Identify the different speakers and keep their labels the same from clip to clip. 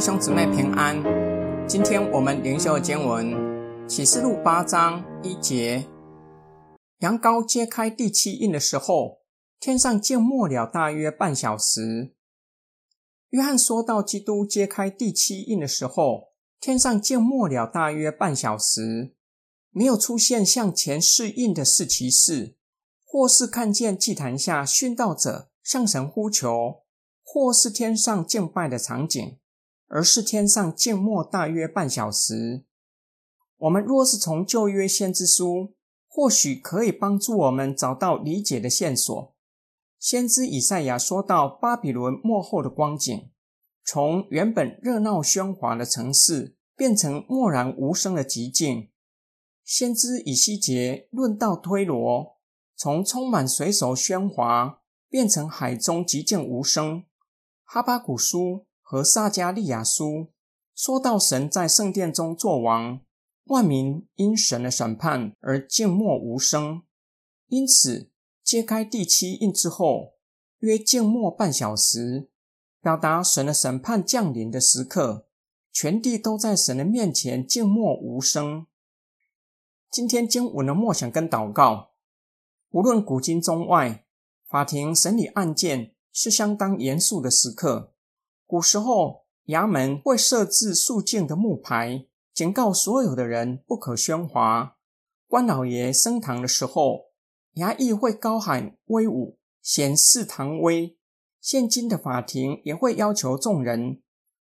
Speaker 1: 兄姊妹平安。今天我们灵修的经文启示录八章一节：羊羔揭开第七印的时候，天上静默了大约半小时。约翰说到基督揭开第七印的时候，天上静默了大约半小时，没有出现向前试印的四骑士，或是看见祭坛下殉道者向神呼求。或是天上敬拜的场景，而是天上静默大约半小时。我们若是从旧约先知书，或许可以帮助我们找到理解的线索。先知以赛亚说到巴比伦幕后的光景，从原本热闹喧哗的城市，变成默然无声的寂静。先知以西结论到推罗，从充满水手喧哗，变成海中寂静无声。哈巴古书和撒加利亚书说到神在圣殿中作王，万民因神的审判而静默无声。因此，揭开第七印之后，约静默半小时，表达神的审判降临的时刻。全地都在神的面前静默无声。今天经文的默想跟祷告，无论古今中外，法庭审理案件。是相当严肃的时刻。古时候，衙门会设置肃静的木牌，警告所有的人不可喧哗。官老爷升堂的时候，衙役会高喊威武，显示堂威。现今的法庭也会要求众人，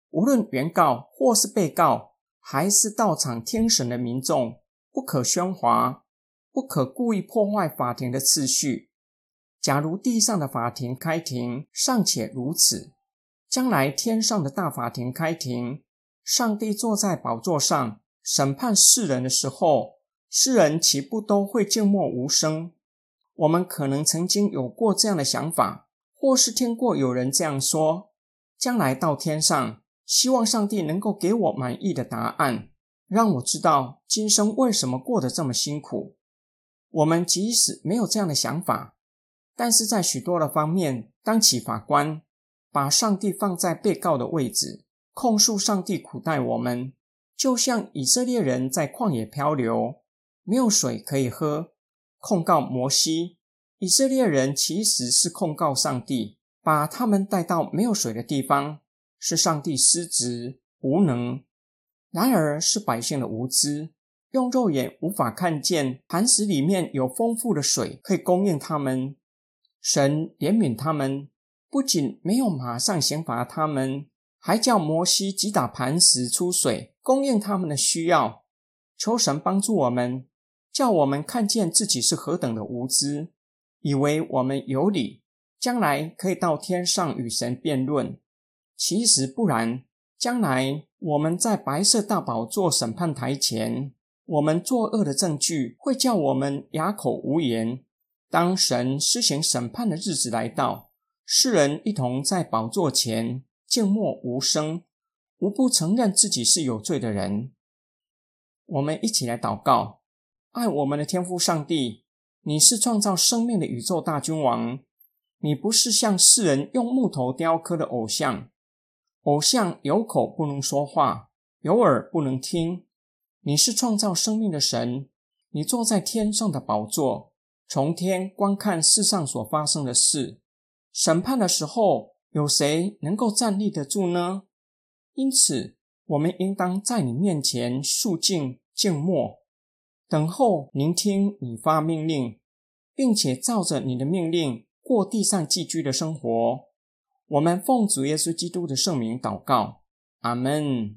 Speaker 1: 无论原告或是被告，还是到场听审的民众，不可喧哗，不可故意破坏法庭的次序。假如地上的法庭开庭尚且如此，将来天上的大法庭开庭，上帝坐在宝座上审判世人的时候，世人岂不都会静默无声？我们可能曾经有过这样的想法，或是听过有人这样说：将来到天上，希望上帝能够给我满意的答案，让我知道今生为什么过得这么辛苦。我们即使没有这样的想法。但是在许多的方面，当起法官，把上帝放在被告的位置，控诉上帝苦待我们，就像以色列人在旷野漂流，没有水可以喝，控告摩西。以色列人其实是控告上帝，把他们带到没有水的地方，是上帝失职无能。然而是百姓的无知，用肉眼无法看见磐石里面有丰富的水可以供应他们。神怜悯他们，不仅没有马上刑罚他们，还叫摩西击打磐石出水，供应他们的需要。求神帮助我们，叫我们看见自己是何等的无知，以为我们有理，将来可以到天上与神辩论。其实不然，将来我们在白色大宝座审判台前，我们作恶的证据会叫我们哑口无言。当神施行审判的日子来到，世人一同在宝座前静默无声，无不承认自己是有罪的人。我们一起来祷告：爱我们的天父上帝，你是创造生命的宇宙大君王，你不是像世人用木头雕刻的偶像。偶像有口不能说话，有耳不能听。你是创造生命的神，你坐在天上的宝座。从天观看世上所发生的事，审判的时候，有谁能够站立得住呢？因此，我们应当在你面前肃静静默，等候聆听你发命令，并且照着你的命令过地上寄居的生活。我们奉主耶稣基督的圣名祷告，阿门。